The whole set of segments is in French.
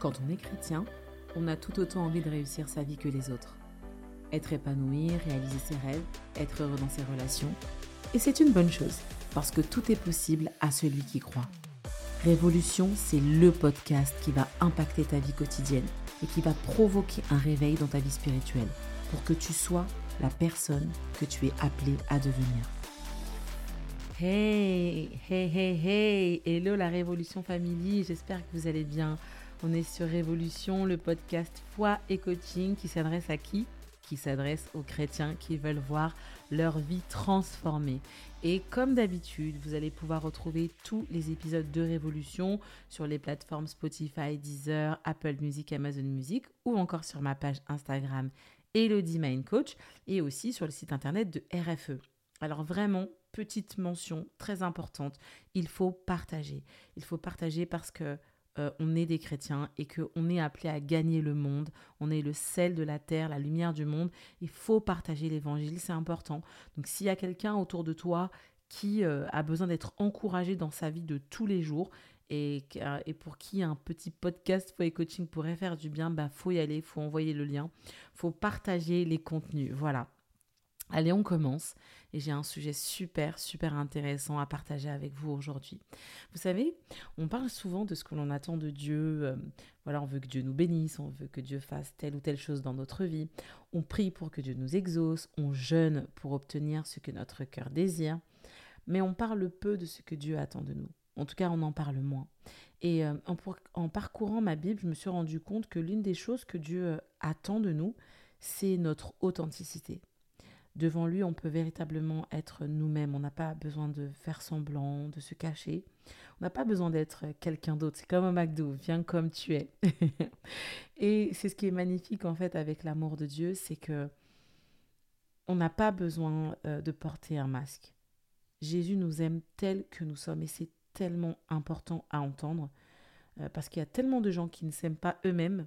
Quand on est chrétien, on a tout autant envie de réussir sa vie que les autres. Être épanoui, réaliser ses rêves, être heureux dans ses relations. Et c'est une bonne chose, parce que tout est possible à celui qui croit. Révolution, c'est le podcast qui va impacter ta vie quotidienne et qui va provoquer un réveil dans ta vie spirituelle pour que tu sois la personne que tu es appelé à devenir. Hey, hey, hey, hey, hello la Révolution Family, j'espère que vous allez bien. On est sur Révolution, le podcast Foi et Coaching qui s'adresse à qui? Qui s'adresse aux chrétiens qui veulent voir leur vie transformée. Et comme d'habitude, vous allez pouvoir retrouver tous les épisodes de Révolution sur les plateformes Spotify, Deezer, Apple Music, Amazon Music ou encore sur ma page Instagram Elodie Mind Coach et aussi sur le site internet de RFE. Alors vraiment, petite mention très importante, il faut partager. Il faut partager parce que euh, on est des chrétiens et qu'on est appelé à gagner le monde. On est le sel de la terre, la lumière du monde. Il faut partager l'évangile, c'est important. Donc s'il y a quelqu'un autour de toi qui euh, a besoin d'être encouragé dans sa vie de tous les jours et, euh, pour qui un petit podcast Foyer Coaching pourrait faire du bien, bah faut y aller, faut envoyer le lien, faut partager les contenus. Voilà. Allez, on commence et j'ai un sujet super, super intéressant à partager avec vous aujourd'hui. Vous savez, on parle souvent de ce que l'on attend de Dieu. Euh, voilà, on veut que Dieu nous bénisse, on veut que Dieu fasse telle ou telle chose dans notre vie. On prie pour que Dieu nous exauce, on jeûne pour obtenir ce que notre cœur désire. Mais on parle peu de ce que Dieu attend de nous. En tout cas, on en parle moins. Et euh, en, en, parcourant ma Bible, je me suis rendu compte que l'une des choses que Dieu euh, attend de nous, c'est notre authenticité devant lui, on peut véritablement être nous-mêmes. On n'a pas besoin de faire semblant, de se cacher. On n'a pas besoin d'être quelqu'un d'autre. C'est comme un McDo, viens comme tu es. et c'est ce qui est magnifique en fait avec l'amour de Dieu, c'est que on n'a pas besoin euh, de porter un masque. Jésus nous aime tel que nous sommes et c'est tellement important à entendre euh, parce qu'il y a tellement de gens qui ne s'aiment pas eux-mêmes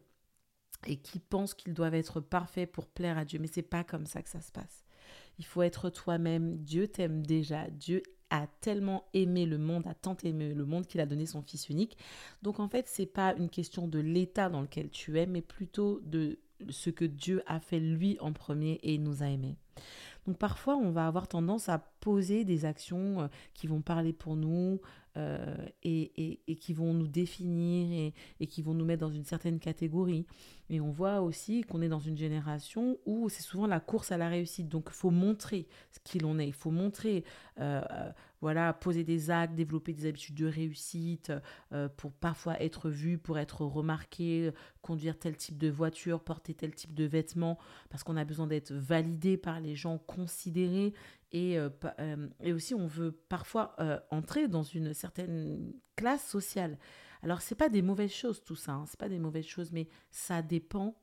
et qui pensent qu'ils doivent être parfaits pour plaire à Dieu, mais c'est pas comme ça que ça se passe. Il faut être toi-même. Dieu t'aime déjà. Dieu a tellement aimé le monde, a tant aimé le monde qu'il a donné son fils unique. Donc en fait, c'est pas une question de l'état dans lequel tu es, mais plutôt de ce que Dieu a fait lui en premier et nous a aimés. Donc parfois, on va avoir tendance à poser des actions euh, qui vont parler pour nous, euh, et, qui vont nous définir et, qui vont nous mettre dans une certaine catégorie. Et on voit aussi qu'on est dans une génération où c'est souvent la course à la réussite. Donc il faut montrer ce qu'il en est, il faut montrer euh, voilà, poser des actes, développer des habitudes de réussite euh, pour parfois être vu, pour être remarqué, conduire tel type de voiture, porter tel type de vêtements, parce qu'on a besoin d'être validé par les gens, considérés. Et, euh, euh, et aussi, on veut parfois entrer dans une certaine classe sociale. Alors, c'est pas des mauvaises choses tout ça, hein, c'est pas des mauvaises choses, mais ça dépend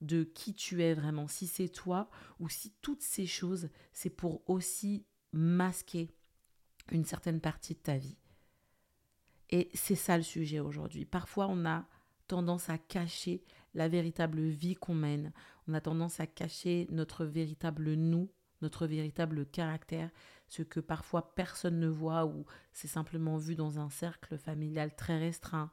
de qui tu es vraiment, si c'est toi ou si toutes ces choses, c'est pour aussi masquer une certaine partie de ta vie. Et c'est ça le sujet aujourd'hui. Parfois, on a tendance à cacher la véritable vie qu'on mène. On a tendance à cacher notre véritable nous, notre véritable caractère, ce que parfois personne ne voit ou c'est simplement vu dans un cercle familial très restreint.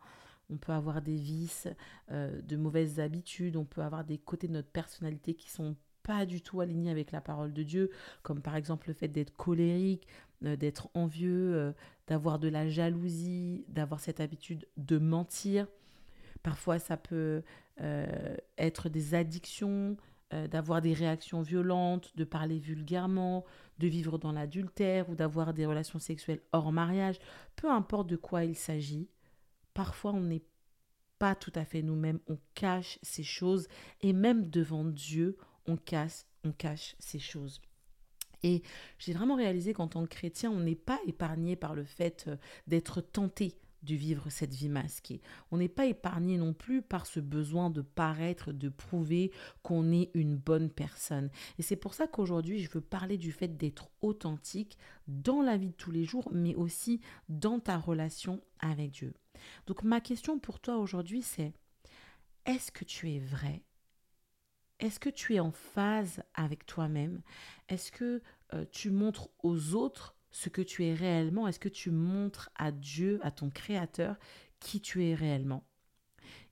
On peut avoir des vices, euh, de mauvaises habitudes, on peut avoir des côtés de notre personnalité qui sont pas du tout alignés avec la parole de Dieu, comme par exemple le fait d'être colérique, euh, d'être envieux, euh, d'avoir de la jalousie, d'avoir cette habitude de mentir. Parfois, ça peut euh, être des addictions, d'avoir des réactions violentes, de parler vulgairement, de vivre dans l'adultère ou d'avoir des relations sexuelles hors mariage. Peu importe de quoi il s'agit, parfois on n'est pas tout à fait nous-mêmes, on cache ces choses et même devant Dieu, on cache, on cache ces choses. Et j'ai vraiment réalisé qu'en tant que chrétien, on n'est pas épargné par le fait euh, d'être tenté de vivre cette vie masquée. On n'est pas épargné non plus par ce besoin de paraître, de prouver qu'on est une bonne personne. Et c'est pour ça qu'aujourd'hui, je veux parler du fait d'être authentique dans la vie de tous les jours, mais aussi dans ta relation avec Dieu. Donc ma question pour toi aujourd'hui, c'est est-ce que tu es vrai? Est-ce que tu es en phase avec toi-même? Est-ce que euh, tu montres aux autres ce que tu es réellement? Est-ce que tu montres à Dieu, à ton Créateur, qui tu es réellement?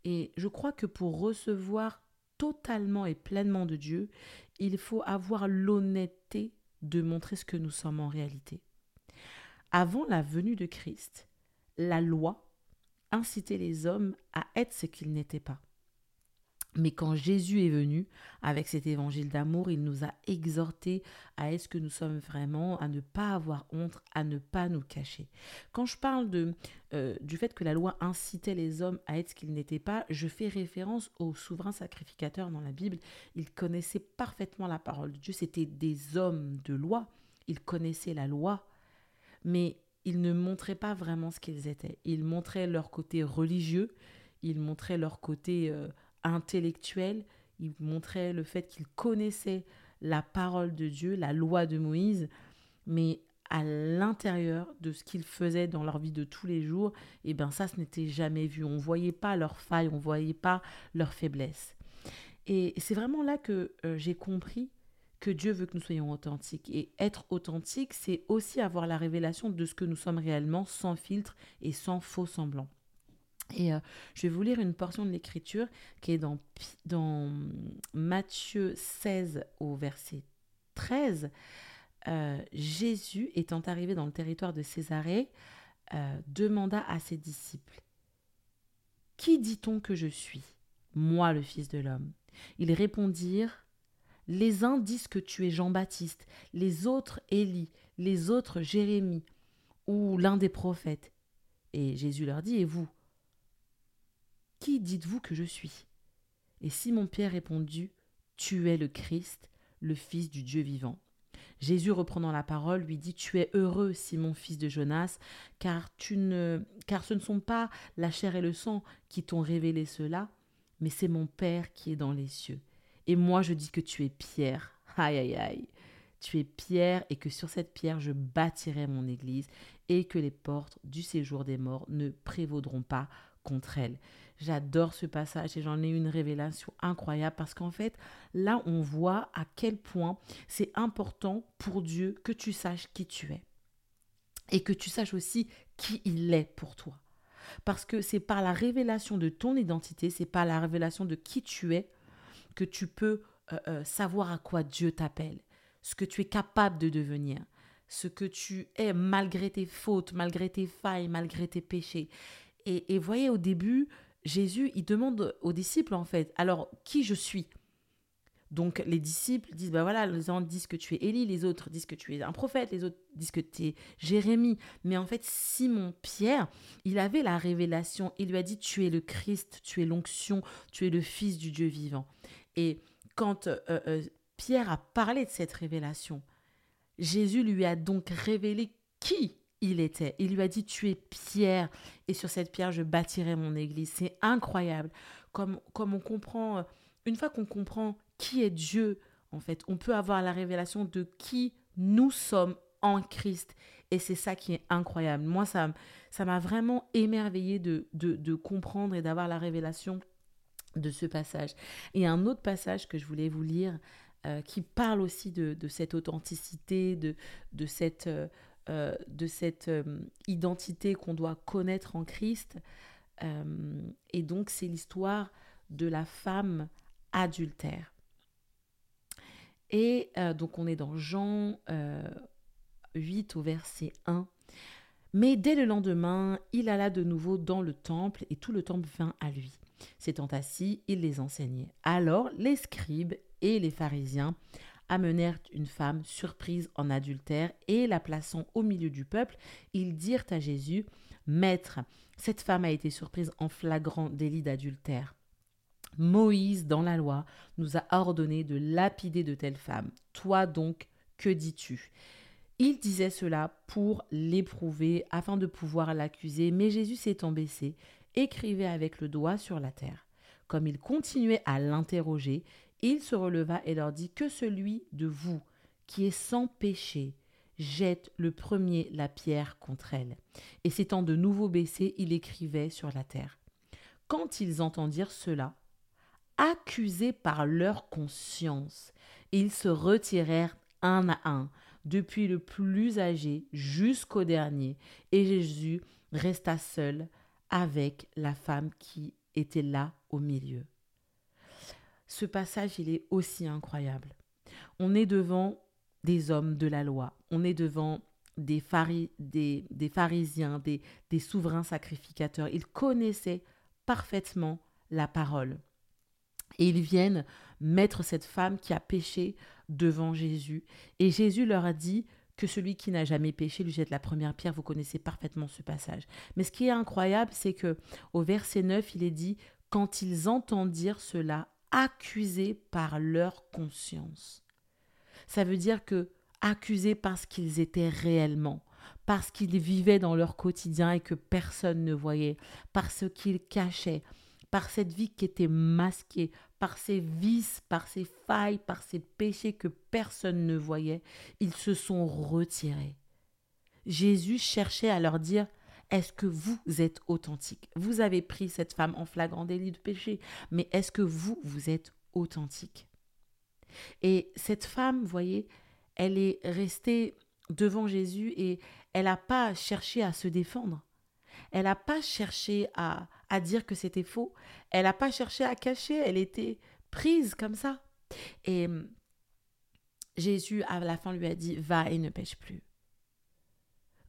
Et je crois que pour recevoir totalement et pleinement de Dieu, il faut avoir l'honnêteté de montrer ce que nous sommes en réalité. Avant la venue de Christ, la loi incitait les hommes à être ce qu'ils n'étaient pas. Mais quand Jésus est venu avec cet évangile d'amour, il nous a exhortés à être ce que nous sommes vraiment, à ne pas avoir honte, à ne pas nous cacher. Quand je parle de, euh, du fait que la loi incitait les hommes à être ce qu'ils n'étaient pas, je fais référence au souverain sacrificateur dans la Bible. Ils connaissaient parfaitement la parole de Dieu. C'était des hommes de loi. Ils connaissaient la loi. Mais ils ne montraient pas vraiment ce qu'ils étaient. Ils montraient leur côté religieux. Ils montraient leur côté... Euh, intellectuel, il montrait le fait qu'il connaissait la parole de Dieu, la loi de Moïse, mais à l'intérieur de ce qu'ils faisaient dans leur vie de tous les jours, et eh bien ça, ce n'était jamais vu. On ne voyait pas leurs failles, on ne voyait pas leurs faiblesses. Et c'est vraiment là que euh, j'ai compris que Dieu veut que nous soyons authentiques. Et être authentique, c'est aussi avoir la révélation de ce que nous sommes réellement, sans filtre et sans faux semblant. Et euh, je vais vous lire une portion de l'écriture qui est dans, dans Matthieu 16 au verset 13. Euh, Jésus, étant arrivé dans le territoire de Césarée, euh, demanda à ses disciples, Qui dit-on que je suis Moi, le Fils de l'homme? Ils répondirent, Les uns disent que tu es Jean-Baptiste, les autres Élie, les autres Jérémie, ou l'un des prophètes. Et Jésus leur dit, Et vous qui dites-vous que je suis? Et Simon-Pierre répondit, Tu es le Christ, le Fils du Dieu vivant. Jésus, reprenant la parole, lui dit Tu es heureux, Simon, fils de Jonas, car, tu ne, car ce ne sont pas la chair et le sang qui t'ont révélé cela, mais c'est mon Père qui est dans les cieux. Et moi, je dis que tu es Pierre. Aïe, aïe, aïe. Tu es Pierre, et que sur cette pierre, je bâtirai mon église, et que les portes du séjour des morts ne prévaudront pas contre elle. J'adore ce passage et j'en ai une révélation incroyable parce qu'en fait, là, on voit à quel point c'est important pour Dieu que tu saches qui tu es et que tu saches aussi qui il est pour toi. Parce que c'est par la révélation de ton identité, c'est par la révélation de qui tu es que tu peux euh, euh, savoir à quoi Dieu t'appelle, ce que tu es capable de devenir, ce que tu es malgré tes fautes, malgré tes failles, malgré tes péchés. Et, et voyez, au début, Jésus, il demande aux disciples, en fait, alors, qui je suis? Donc les disciples disent, bah voilà, les uns disent que tu es Élie, les autres disent que tu es un prophète, les autres disent que tu es Jérémie. Mais en fait, Simon Pierre, il avait la révélation, il lui a dit, tu es le Christ, tu es l'onction, tu es le Fils du Dieu vivant. Et quand euh, euh, Pierre a parlé de cette révélation, Jésus lui a donc révélé qui il était. Il lui a dit, tu es pierre, et sur cette pierre, je bâtirai mon église. C'est incroyable. Comme, comme on comprend, euh, une fois qu'on comprend qui est Dieu, en fait, on peut avoir la révélation de qui nous sommes en Christ. Et c'est ça qui est incroyable. Moi, ça ça m'a vraiment émerveillé de, de, comprendre et d'avoir la révélation de ce passage. Et un autre passage que je voulais vous lire, euh, qui parle aussi de, cette authenticité, de, de cette... Euh, euh, de cette euh, identité qu'on doit connaître en Christ. Euh, et donc c'est l'histoire de la femme adultère. Et donc on est dans Jean 8 au verset 1. Mais dès le lendemain, il alla de nouveau dans le temple et tout le temple vint à lui. S'étant assis, il les enseignait. Alors les scribes et les pharisiens amenèrent une femme surprise en adultère et la plaçant au milieu du peuple, ils dirent à Jésus, Maître, cette femme a été surprise en flagrant délit d'adultère. Moïse, dans la loi, nous a ordonné de lapider de telles femmes. Toi donc, que dis-tu? Il disait cela pour l'éprouver, afin de pouvoir l'accuser, mais Jésus s'étant baissé, écrivait avec le doigt sur la terre. Comme il continuait à l'interroger, il se releva et leur dit Que celui de vous qui est sans péché jette le premier la pierre contre elle. Et s'étant de nouveau baissé, il écrivait sur la terre. Quand ils entendirent cela, accusés par leur conscience, ils se retirèrent un à un, depuis le plus âgé jusqu'au dernier, et Jésus resta seul avec la femme qui était là au milieu. Ce passage, il est aussi incroyable. On est devant des hommes de la loi, on est devant des, des, pharisiens, des, souverains sacrificateurs. Ils connaissaient parfaitement la parole. Et ils viennent mettre cette femme qui a péché devant Jésus. Et Jésus leur a dit que celui qui n'a jamais péché lui jette la première pierre. Vous connaissez parfaitement ce passage. Mais ce qui est incroyable, c'est que au verset 9, il est dit quand ils entendirent cela, accusés par leur conscience. Ça veut dire que accusés parce qu'ils étaient réellement, parce qu'ils vivaient dans leur quotidien et que personne ne voyait, parce qu'ils cachaient, par cette vie qui était masquée, par ses vices, par ses failles, par ses péchés que personne ne voyait, ils se sont retirés. Jésus cherchait à leur dire est-ce que vous êtes authentique? Vous avez pris cette femme en flagrant délit de péché, mais est-ce que vous, vous êtes authentique? Et cette femme, voyez, elle est restée devant Jésus et elle n'a pas cherché à se défendre. Elle n'a pas cherché à, à dire que c'était faux. Elle n'a pas cherché à cacher. Elle était prise comme ça. Et hum, Jésus, à la fin, lui a dit, va et ne pêche plus.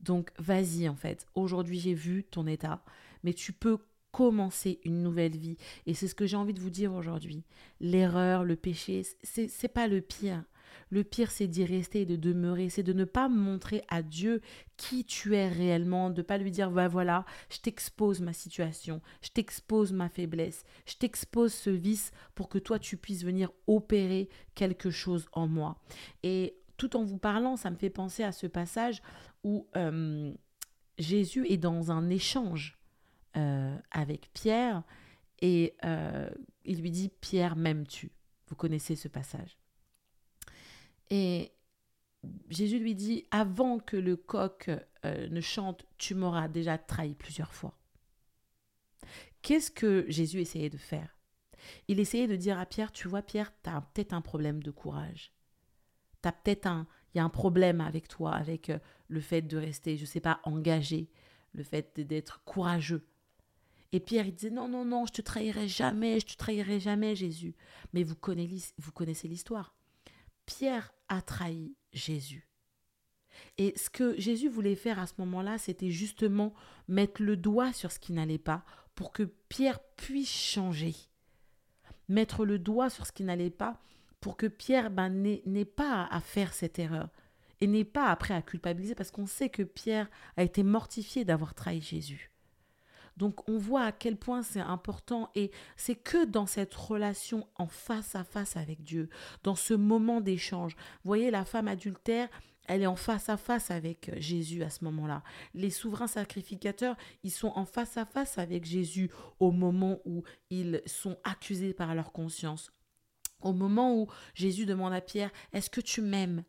Donc, vas-y, en fait. Aujourd'hui, j'ai vu ton état, mais tu peux commencer une nouvelle vie. Et c'est ce que j'ai envie de vous dire aujourd'hui. L'erreur, le péché, c'est, pas le pire. Le pire, c'est d'y rester et de demeurer. C'est de ne pas montrer à Dieu qui tu es réellement, de pas lui dire, bah voilà, je t'expose ma situation, je t'expose ma faiblesse, je t'expose ce vice pour que toi, tu puisses venir opérer quelque chose en moi. Et tout en vous parlant, ça me fait penser à ce passage où euh, Jésus est dans un échange euh, avec Pierre et euh, il lui dit, Pierre, m'aimes-tu? Vous connaissez ce passage. Et Jésus lui dit, avant que le coq ne chante, tu m'auras déjà trahi plusieurs fois. Qu'est-ce que Jésus essayait de faire? Il essayait de dire à Pierre, tu vois Pierre, tu as peut-être un problème de courage. Tu as peut-être un, y a un problème avec toi, avec euh, le fait de rester, je ne sais pas, engagé, le fait d'être courageux. Et Pierre, il disait, non, non, non, je te trahirai jamais, je te trahirai jamais, Jésus. Mais vous connaissez, vous connaissez l'histoire. Pierre a trahi Jésus. Et ce que Jésus voulait faire à ce moment-là, c'était justement mettre le doigt sur ce qui n'allait pas pour que Pierre puisse changer. Mettre le doigt sur ce qui n'allait pas pour que Pierre ben, n'ait pas à faire cette erreur et n'ait pas après à culpabiliser parce qu'on sait que Pierre a été mortifié d'avoir trahi Jésus. Donc on voit à quel point c'est important et c'est que dans cette relation en face à face avec Dieu, dans ce moment d'échange. Vous voyez, la femme adultère, elle est en face à face avec Jésus à ce moment-là. Les souverains sacrificateurs, ils sont en face à face avec Jésus au moment où ils sont accusés par leur conscience. Au moment où Jésus demande à Pierre, Est-ce que tu m'aimes?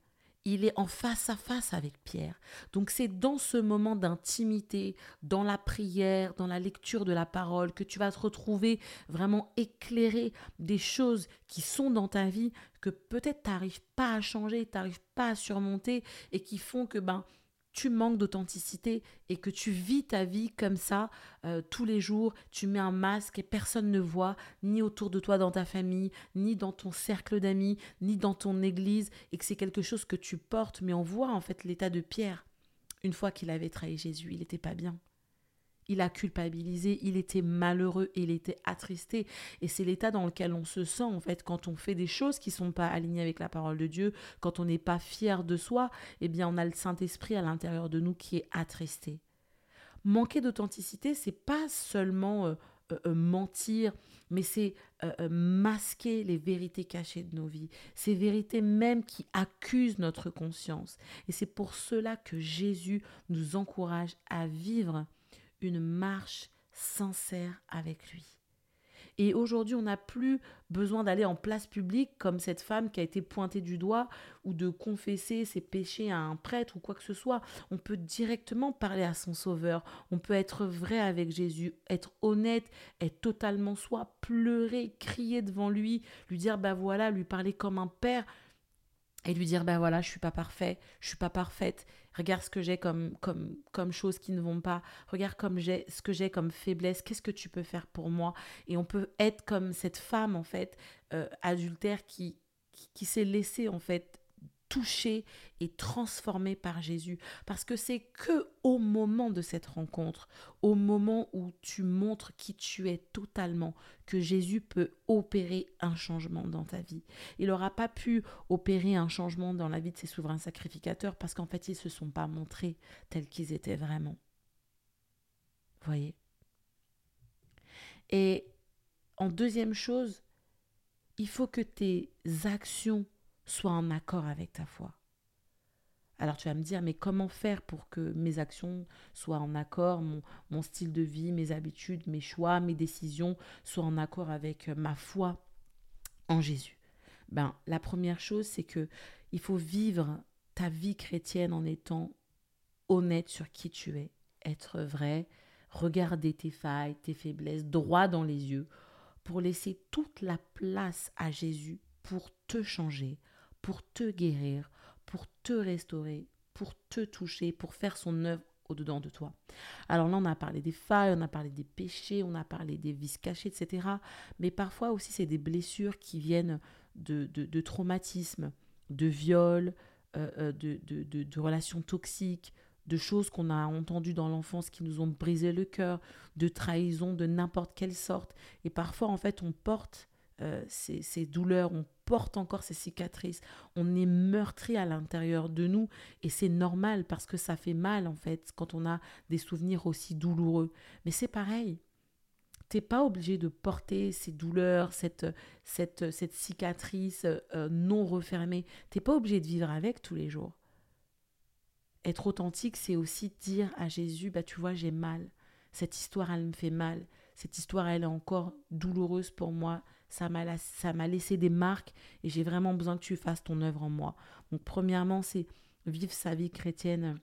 Il est en face à face avec Pierre. Donc c'est dans ce moment d'intimité, dans la prière, dans la lecture de la parole, que tu vas te retrouver vraiment éclairé des choses qui sont dans ta vie que peut-être tu n'arrives pas à changer, tu n'arrives pas à surmonter et qui font que ben tu manques d'authenticité et que tu vis ta vie comme ça euh, tous les jours, tu mets un masque et personne ne voit, ni autour de toi dans ta famille, ni dans ton cercle d'amis, ni dans ton église, et que c'est quelque chose que tu portes, mais on voit en fait l'état de Pierre. Une fois qu'il avait trahi Jésus, il n'était pas bien il a culpabilisé, il était malheureux, il était attristé. Et c'est l'état dans lequel on se sent, en fait, quand on fait des choses qui ne sont pas alignées avec la parole de Dieu, quand on n'est pas fier de soi, eh bien, on a le Saint-Esprit à l'intérieur de nous qui est attristé. Manquer d'authenticité, c'est pas seulement euh, euh, euh, mentir, mais c'est masquer les vérités cachées de nos vies, ces vérités même qui accusent notre conscience. Et c'est pour cela que Jésus nous encourage à vivre une marche sincère avec lui. Et aujourd'hui, on n'a plus besoin d'aller en place publique comme cette femme qui a été pointée du doigt ou de confesser ses péchés à un prêtre ou quoi que ce soit. On peut directement parler à son sauveur. On peut être vrai avec Jésus, être honnête, être totalement soi, pleurer, crier devant lui, lui dire bah voilà, lui parler comme un père. Et lui dire ben voilà je suis pas parfait je suis pas parfaite. Regarde ce que j'ai comme comme comme choses qui ne vont pas. Regarde comme j'ai ce que j'ai comme faiblesse. Qu'est-ce que tu peux faire pour moi? Et on peut être comme cette femme en fait euh, adultère qui qui, qui s'est laissée en fait touché et transformé par Jésus. Parce que c'est que au moment de cette rencontre, au moment où tu montres qui tu es totalement, que Jésus peut opérer un changement dans ta vie. Il n'aura pas pu opérer un changement dans la vie de ses souverains sacrificateurs parce qu'en fait, ils ne se sont pas montrés tels qu'ils étaient vraiment. Voyez? Et en deuxième chose, il faut que tes actions sois en accord avec ta foi. Alors tu vas me dire, mais comment faire pour que mes actions soient en accord, mon, style de vie, mes habitudes, mes choix, mes décisions soient en accord avec ma foi en Jésus? Ben, la première chose, c'est que il faut vivre ta vie chrétienne en étant honnête sur qui tu es, être vrai, regarder tes failles, tes faiblesses droit dans les yeux, pour laisser toute la place à Jésus pour te changer, pour te guérir, pour te restaurer, pour te toucher, pour faire son œuvre au-dedans de toi. Alors là, on a parlé des failles, on a parlé des péchés, on a parlé des vices cachés, etc. Mais parfois aussi, c'est des blessures qui viennent de, de, traumatismes, de viols, euh, euh, de, de, relations toxiques, de choses qu'on a entendues dans l'enfance qui nous ont brisé le cœur, de trahison de n'importe quelle sorte. Et parfois, en fait, on porte euh, ces, douleurs, on porte encore ces cicatrices, on est meurtri à l'intérieur de nous et c'est normal parce que ça fait mal en fait quand on a des souvenirs aussi douloureux. Mais c'est pareil, t'es pas obligé de porter ces douleurs, cette, cette, cette cicatrice euh, non refermée, t'es pas obligé de vivre avec tous les jours. Être authentique, c'est aussi dire à Jésus, bah tu vois, j'ai mal. Cette histoire, elle me fait mal. Cette histoire, elle est encore douloureuse pour moi ça m'a, laissé des marques et j'ai vraiment besoin que tu fasses ton œuvre en moi. Donc premièrement, c'est vivre sa vie chrétienne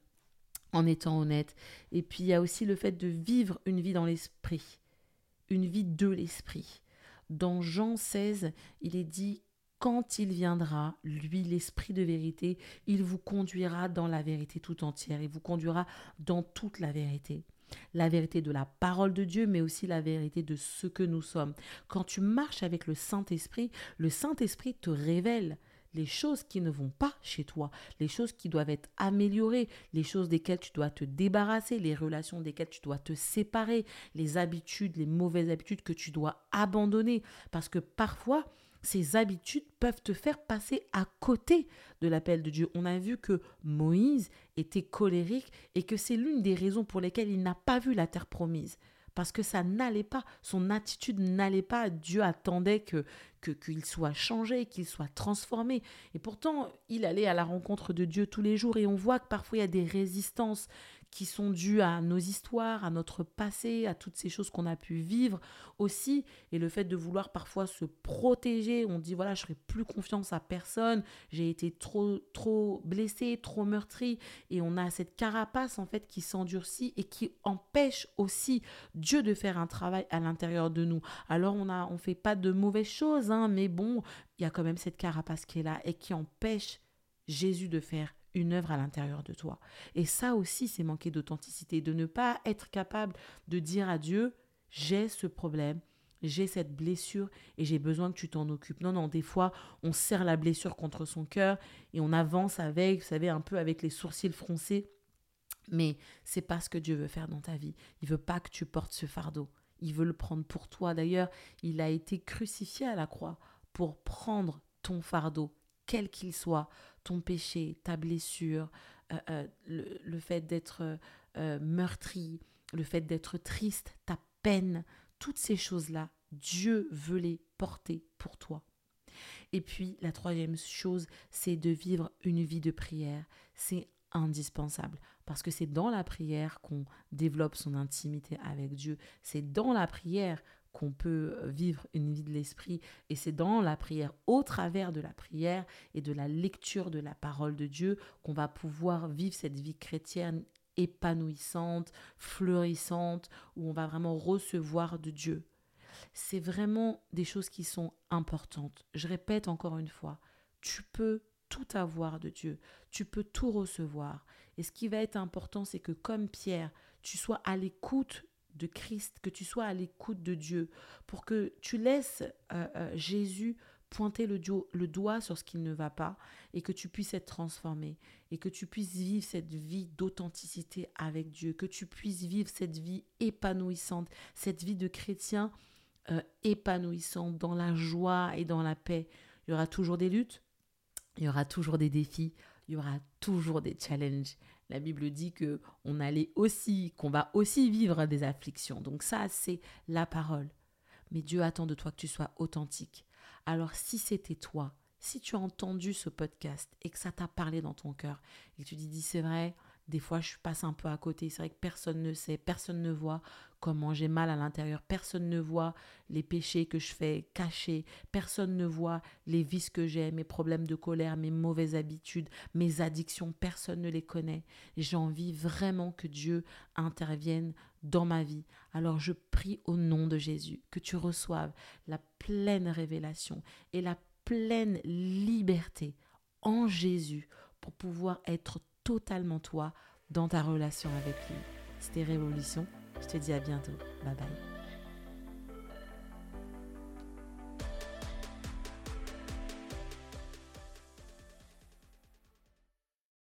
en étant honnête. Et puis il y a aussi le fait de vivre une vie dans l'esprit, une vie de l'esprit. Dans Jean 16, il est dit quand il viendra, lui, l'Esprit de vérité, il vous conduira dans la vérité tout entière, il vous conduira dans toute la vérité la vérité de la parole de Dieu, mais aussi la vérité de ce que nous sommes. Quand tu marches avec le Saint-Esprit, le Saint-Esprit te révèle les choses qui ne vont pas chez toi, les choses qui doivent être améliorées, les choses desquelles tu dois te débarrasser, les relations desquelles tu dois te séparer, les habitudes, les mauvaises habitudes que tu dois abandonner. Parce que parfois, ces habitudes peuvent te faire passer à côté de l'appel de Dieu. On a vu que Moïse était colérique et que c'est l'une des raisons pour lesquelles il n'a pas vu la terre promise. Parce que ça n'allait pas, son attitude n'allait pas. Dieu attendait que qu'il soit changé, qu'il soit transformé. Et pourtant, il allait à la rencontre de Dieu tous les jours. Et on voit que parfois il y a des résistances qui sont dues à nos histoires, à notre passé, à toutes ces choses qu'on a pu vivre aussi. Et le fait de vouloir parfois se protéger, on dit voilà, je ferai plus confiance à personne, j'ai été trop, trop blessé, trop meurtri. Et on a cette carapace en fait qui s'endurcit et qui empêche aussi Dieu de faire un travail à l'intérieur de nous. Alors on a, on fait pas de mauvaises choses, hein, mais bon, il y a quand même cette carapace qui est là et qui empêche Jésus de faire une œuvre à l'intérieur de toi. Et ça aussi, c'est manquer d'authenticité, de ne pas être capable de dire à Dieu, j'ai ce problème, j'ai cette blessure et j'ai besoin que tu t'en occupes. Non, non, des fois, on serre la blessure contre son cœur et on avance avec, vous savez, un peu avec les sourcils froncés. Mais c'est pas ce que Dieu veut faire dans ta vie. Il veut pas que tu portes ce fardeau. Il veut le prendre pour toi. D'ailleurs, il a été crucifié à la croix pour prendre ton fardeau, quel qu'il soit, ton péché, ta blessure, euh, euh, le, fait d'être euh, meurtri, le fait d'être triste, ta peine, toutes ces choses-là, Dieu veut les porter pour toi. Et puis la troisième chose, c'est de vivre une vie de prière. C'est indispensable parce que c'est dans la prière qu'on développe son intimité avec Dieu. C'est dans la prière qu'on peut vivre une vie de l'esprit. Et c'est dans la prière, au travers de la prière et de la lecture de la parole de Dieu, qu'on va pouvoir vivre cette vie chrétienne épanouissante, fleurissante, où on va vraiment recevoir de Dieu. C'est vraiment des choses qui sont importantes. Je répète encore une fois, tu peux tout avoir de Dieu. Tu peux tout recevoir. Et ce qui va être important, c'est que comme Pierre, tu sois à l'écoute de Christ, que tu sois à l'écoute de Dieu, pour que tu laisses euh, euh, Jésus pointer le, le doigt sur ce qui ne va pas et que tu puisses être transformé et que tu puisses vivre cette vie d'authenticité avec Dieu, que tu puisses vivre cette vie épanouissante, cette vie de chrétien euh, épanouissante dans la joie et dans la paix. Il y aura toujours des luttes, il y aura toujours des défis, il y aura toujours des challenges. La Bible dit que on allait aussi, qu'on va aussi vivre des afflictions. Donc ça, c'est la parole. Mais Dieu attend de toi que tu sois authentique. Alors si c'était toi, si tu as entendu ce podcast et que ça t'a parlé dans ton cœur et que tu dis, dis c'est vrai, des fois je passe un peu à côté, c'est vrai que personne ne sait, personne ne voit comment j'ai mal à l'intérieur, personne ne voit les péchés que je fais cachés, personne ne voit les vices que j'ai, mes problèmes de colère, mes mauvaises habitudes, mes addictions, personne ne les connaît. J'ai envie vraiment que Dieu intervienne dans ma vie. Alors je prie au nom de Jésus que tu reçoives la pleine révélation et la pleine liberté en Jésus pour pouvoir être totalement toi dans ta relation avec lui. C'était Révolution. Je te dis à bientôt. Bye bye.